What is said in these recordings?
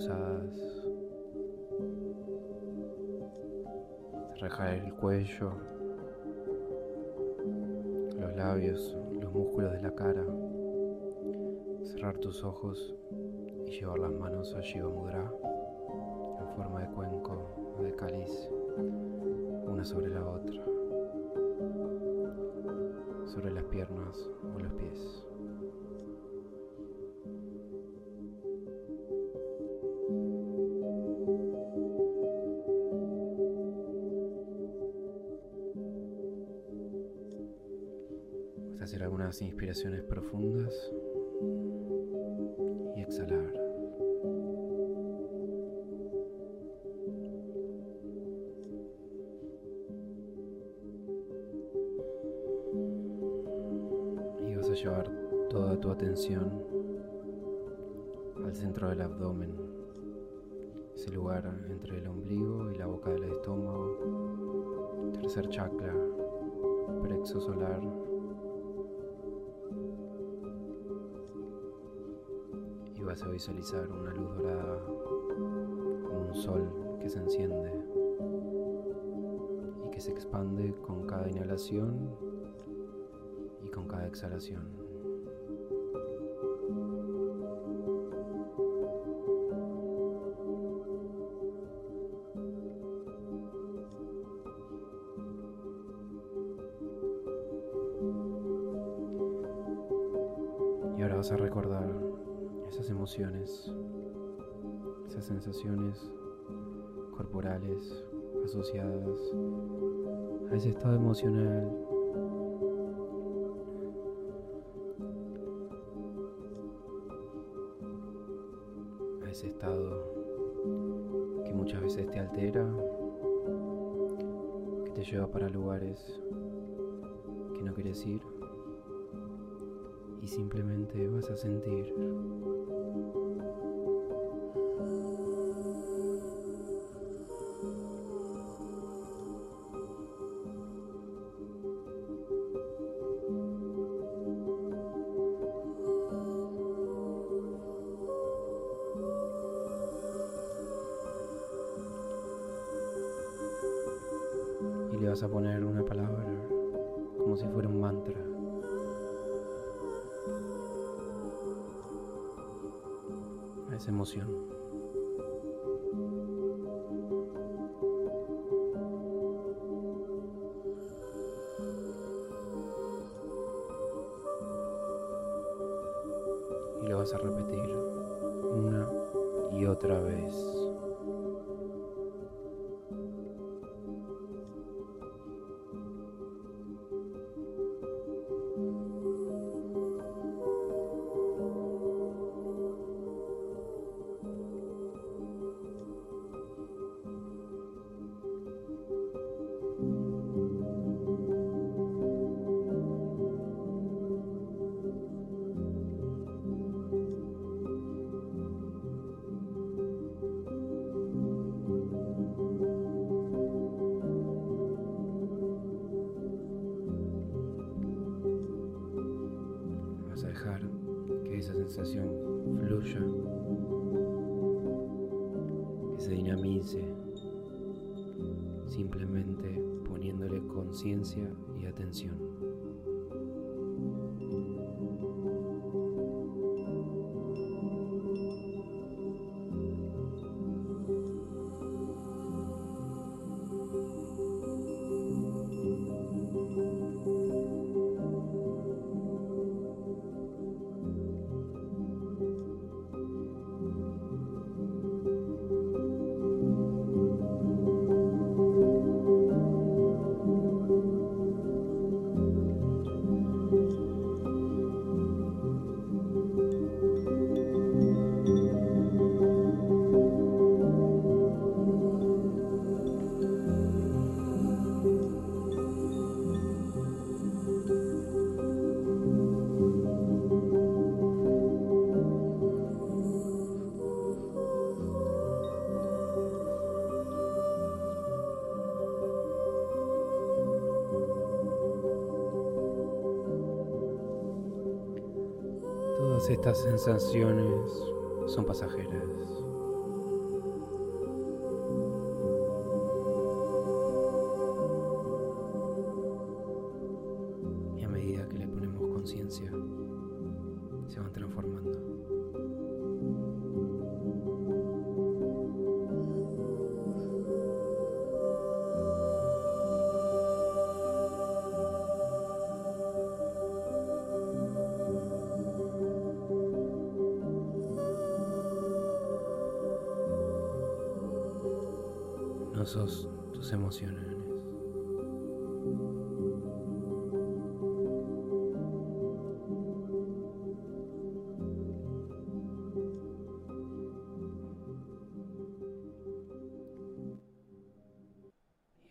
Cruzadas. El cuello, los labios, los músculos de la cara. Cerrar tus ojos y llevar las manos a Shiva Mudra en forma de cuenco de cáliz, una sobre la otra, sobre las piernas o los pies. Profundas y exhalar. a llevar toda tu atención al centro del abdomen, ese lugar entre el ombligo y la boca del estómago, tercer chakra, plexo solar. Vas a visualizar una luz dorada un sol que se enciende y que se expande con cada inhalación con cada exhalación. Y ahora vas a recordar esas emociones, esas sensaciones corporales asociadas a ese estado emocional simplemente vas a sentir le vas a poner una palabra como si fuera un mantra. Esa emoción. Estas sensaciones son pasajeras. Y a medida que le ponemos conciencia, se van transformando. Y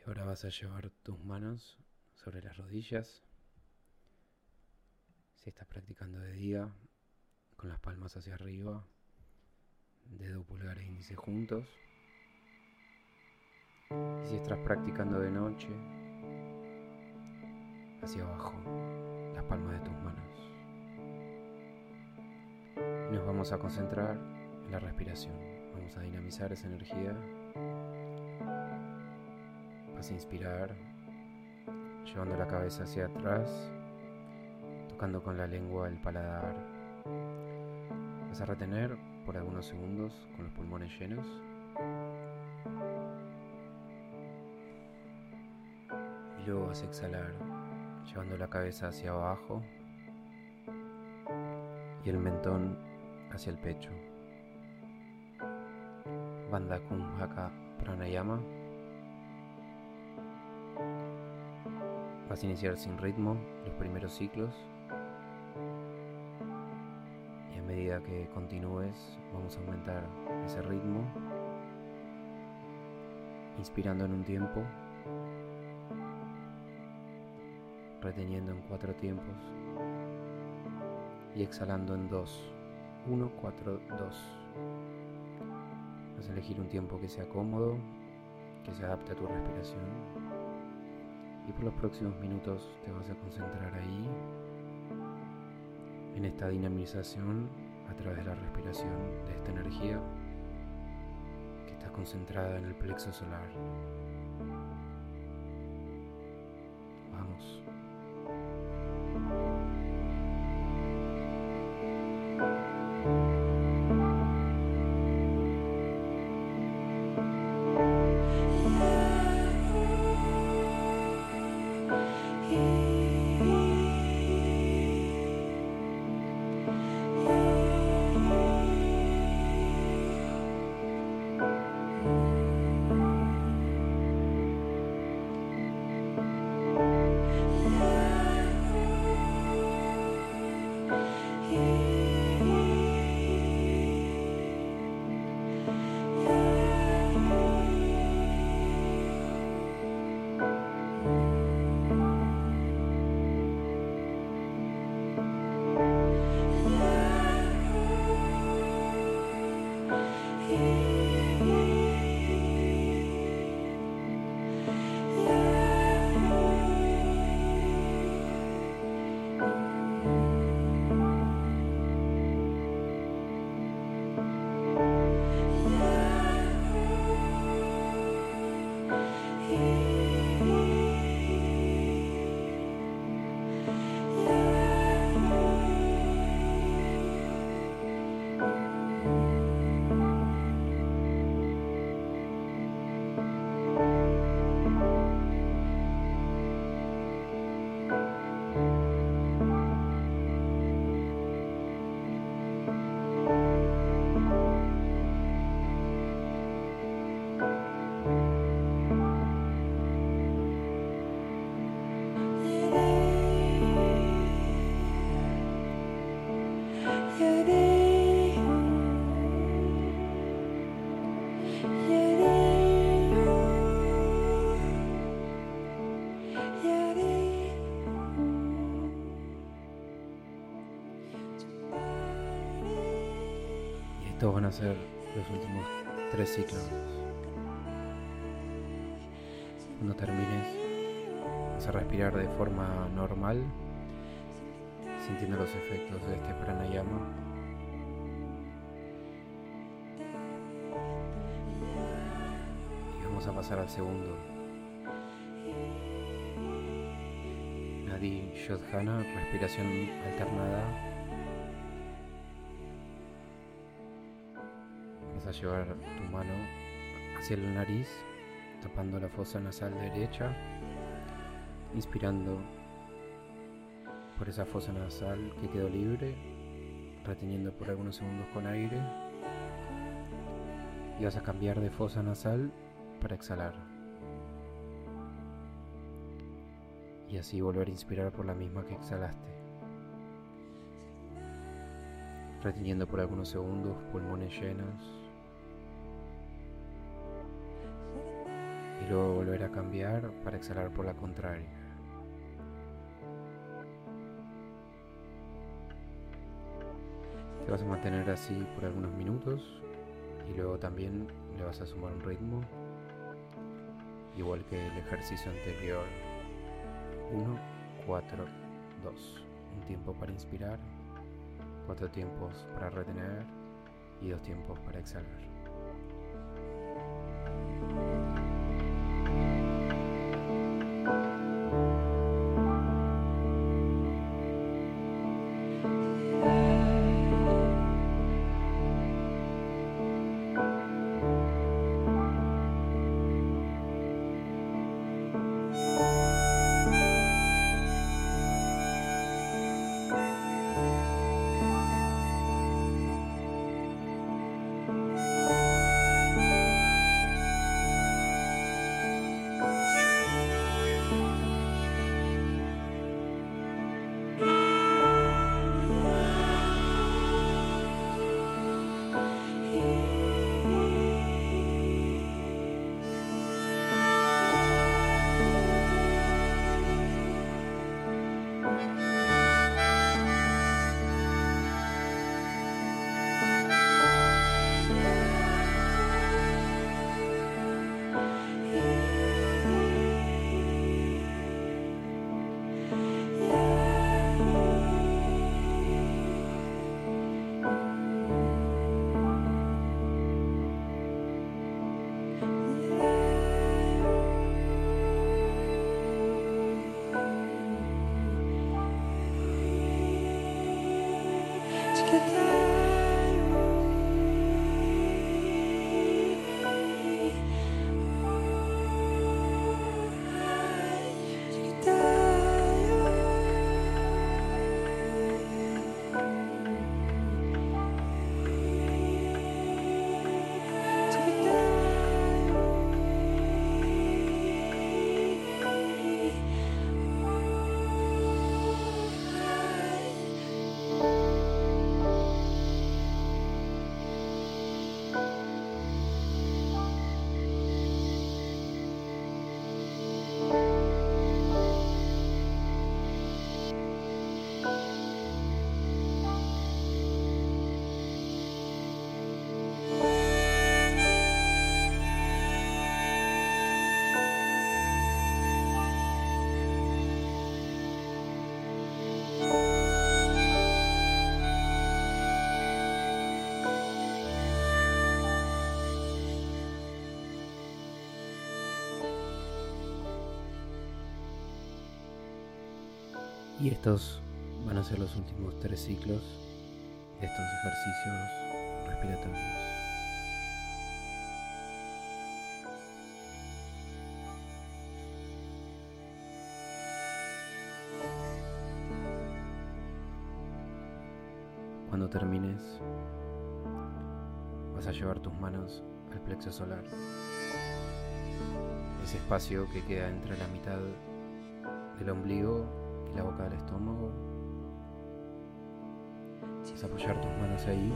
ahora vas a llevar tus manos sobre las rodillas. Si estás practicando de día, con las palmas hacia arriba, dedo pulgar e índice juntos. Y si estás practicando de noche, hacia abajo, las palmas de tus manos. nos vamos a concentrar en la respiración. Vamos a dinamizar esa energía. Vas a inspirar, llevando la cabeza hacia atrás, tocando con la lengua el paladar. Vas a retener por algunos segundos con los pulmones llenos. Vas a exhalar, llevando la cabeza hacia abajo y el mentón hacia el pecho. Bandha Kumbhaka Pranayama. Vas a iniciar sin ritmo los primeros ciclos y a medida que continúes vamos a aumentar ese ritmo, inspirando en un tiempo reteniendo en cuatro tiempos y exhalando en dos. Uno, cuatro, dos. Vas a elegir un tiempo que sea cómodo, que se adapte a tu respiración. Y por los próximos minutos te vas a concentrar ahí, en esta dinamización a través de la respiración, de esta energía que está concentrada en el plexo solar. Estos van a ser los últimos tres ciclos. Cuando termines, vas a respirar de forma normal, sintiendo los efectos de este pranayama. Y vamos a pasar al segundo. Nadi Shodhana, respiración alternada llevar tu mano hacia la nariz, tapando la fosa nasal derecha, inspirando por esa fosa nasal que quedó libre, reteniendo por algunos segundos con aire, y vas a cambiar de fosa nasal para exhalar. Y así volver a inspirar por la misma que exhalaste. Reteniendo por algunos segundos pulmones llenos luego volver a cambiar para exhalar por la contraria. Te vas a mantener así por algunos minutos y luego también le vas a sumar un ritmo, igual que el ejercicio anterior. 1, 4, 2. Un tiempo para inspirar, cuatro tiempos para retener y dos tiempos para exhalar. Y estos van a ser los últimos tres ciclos de estos ejercicios respiratorios. Cuando termines, vas a llevar tus manos al plexo solar, ese espacio que queda entre la mitad del ombligo la boca del estómago. Vas a apoyar tus manos ahí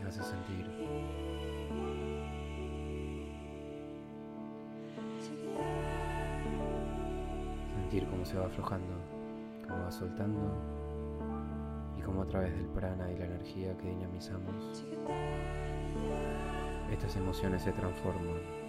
y vas a sentir sentir cómo se va aflojando, cómo va soltando y cómo a través del prana y la energía que dinamizamos estas emociones se transforman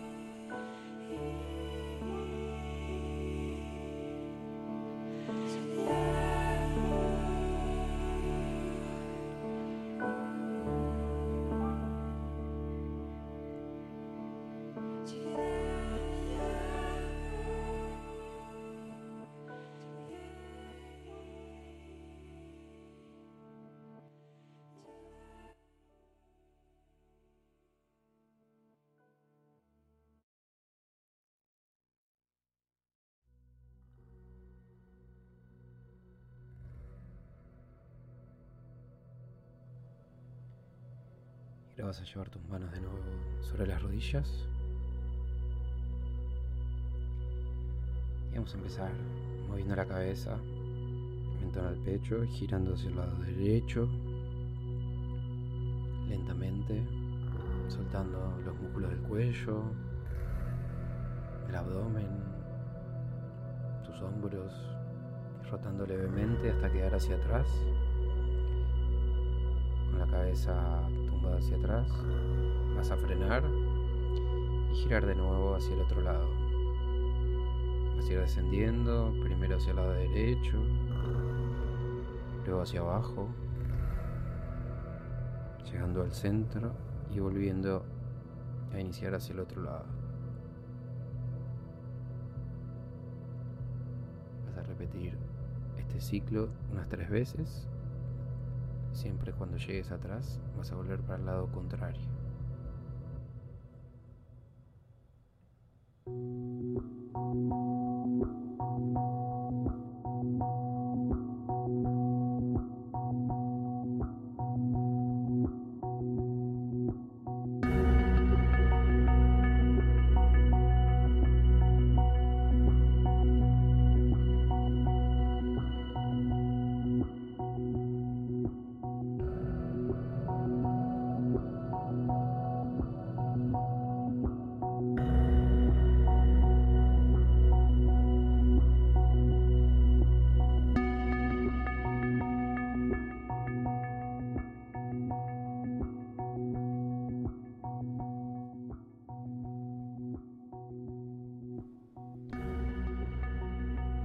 vas a llevar tus manos de nuevo sobre las rodillas. Y vamos a empezar moviendo la cabeza, mentón al pecho, girando hacia el lado derecho, lentamente, soltando los músculos del cuello, el abdomen, tus hombros, rotando levemente hasta quedar hacia atrás, con la cabeza hacia atrás, vas a frenar y girar de nuevo hacia el otro lado. Vas a ir descendiendo, primero hacia el lado derecho, luego hacia abajo, llegando al centro y volviendo a iniciar hacia el otro lado. Vas a repetir este ciclo unas tres veces Siempre cuando llegues atrás vas a volver para el lado contrario.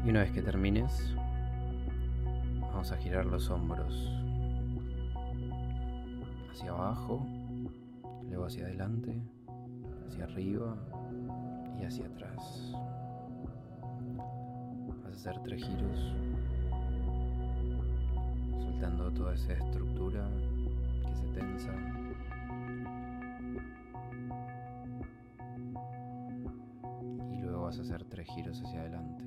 Y una vez que termines, vamos a girar los hombros hacia abajo, luego hacia adelante, hacia arriba y hacia atrás. Vas a hacer tres giros, soltando toda esa estructura que se tensa. Y luego vas a hacer tres giros hacia adelante.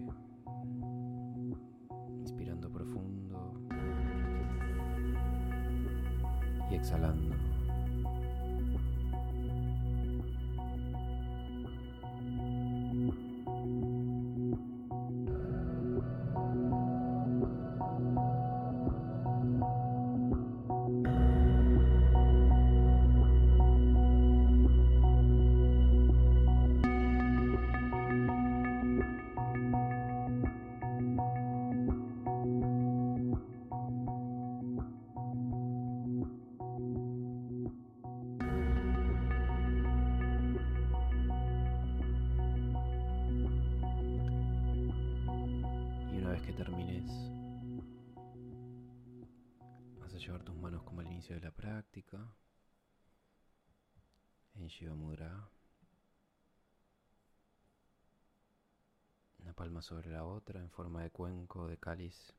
Sobre la otra en forma de cuenco, de cáliz.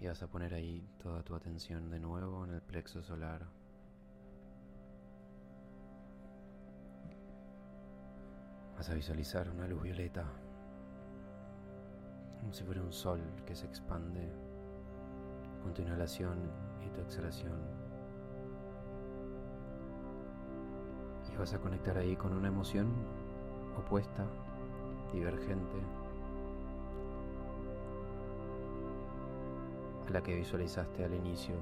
Y vas a poner ahí toda tu atención de nuevo en el plexo solar. Vas a visualizar una luz violeta como si fuera un sol que se expande con tu inhalación y tu exhalación. y vas a conectar ahí con una emoción opuesta, divergente, a la que visualizaste al inicio.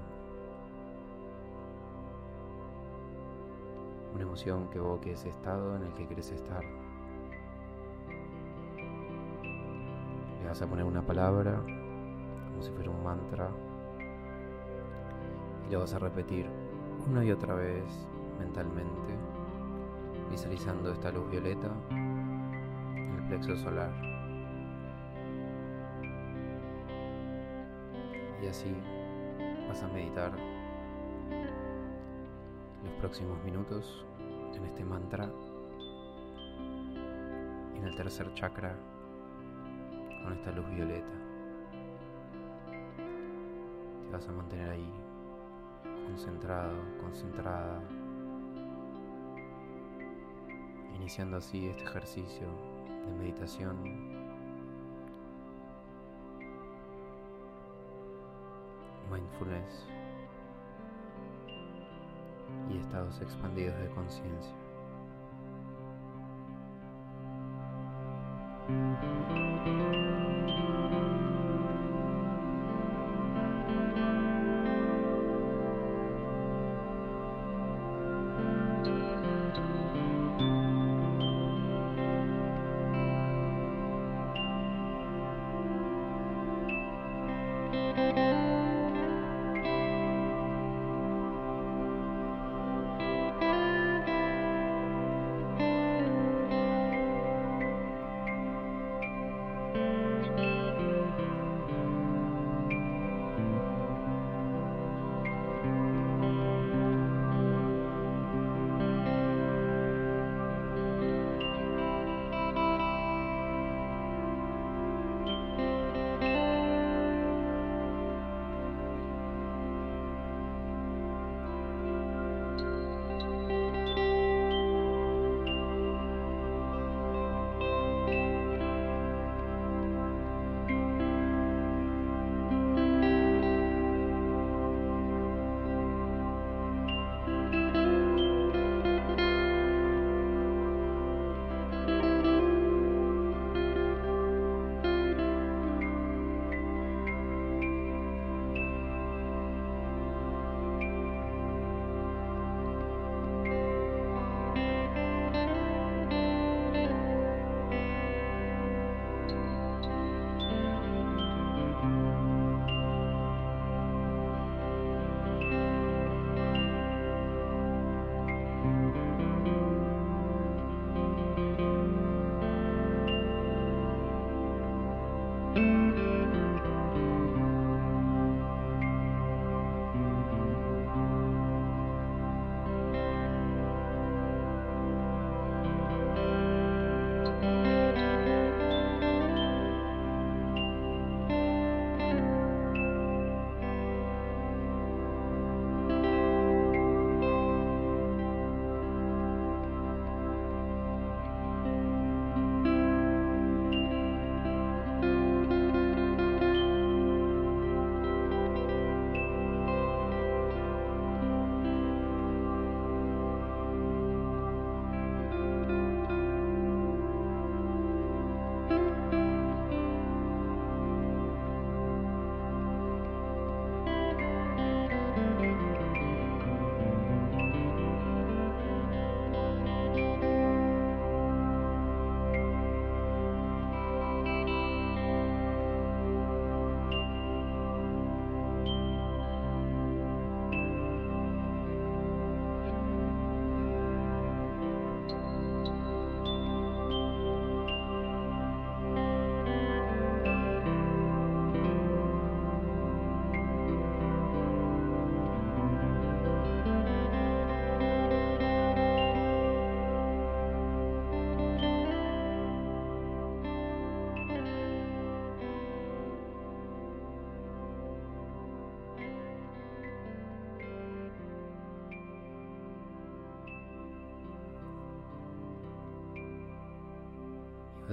Una emoción que evoque ese estado en el que quieres estar. Le vas a poner una palabra, como si fuera un mantra, y lo vas a repetir una y otra vez mentalmente visualizando esta luz violeta en el plexo solar. Y así vas a meditar los próximos minutos en este mantra en el tercer chakra con esta luz violeta. Te vas a mantener ahí concentrado, concentrada, iniciando así este ejercicio de meditación. Mindfulness y estados expandidos de conciencia.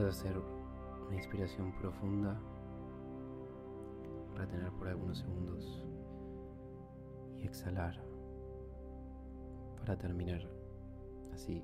Hacer una inspiración profunda, retener por algunos segundos y exhalar para terminar así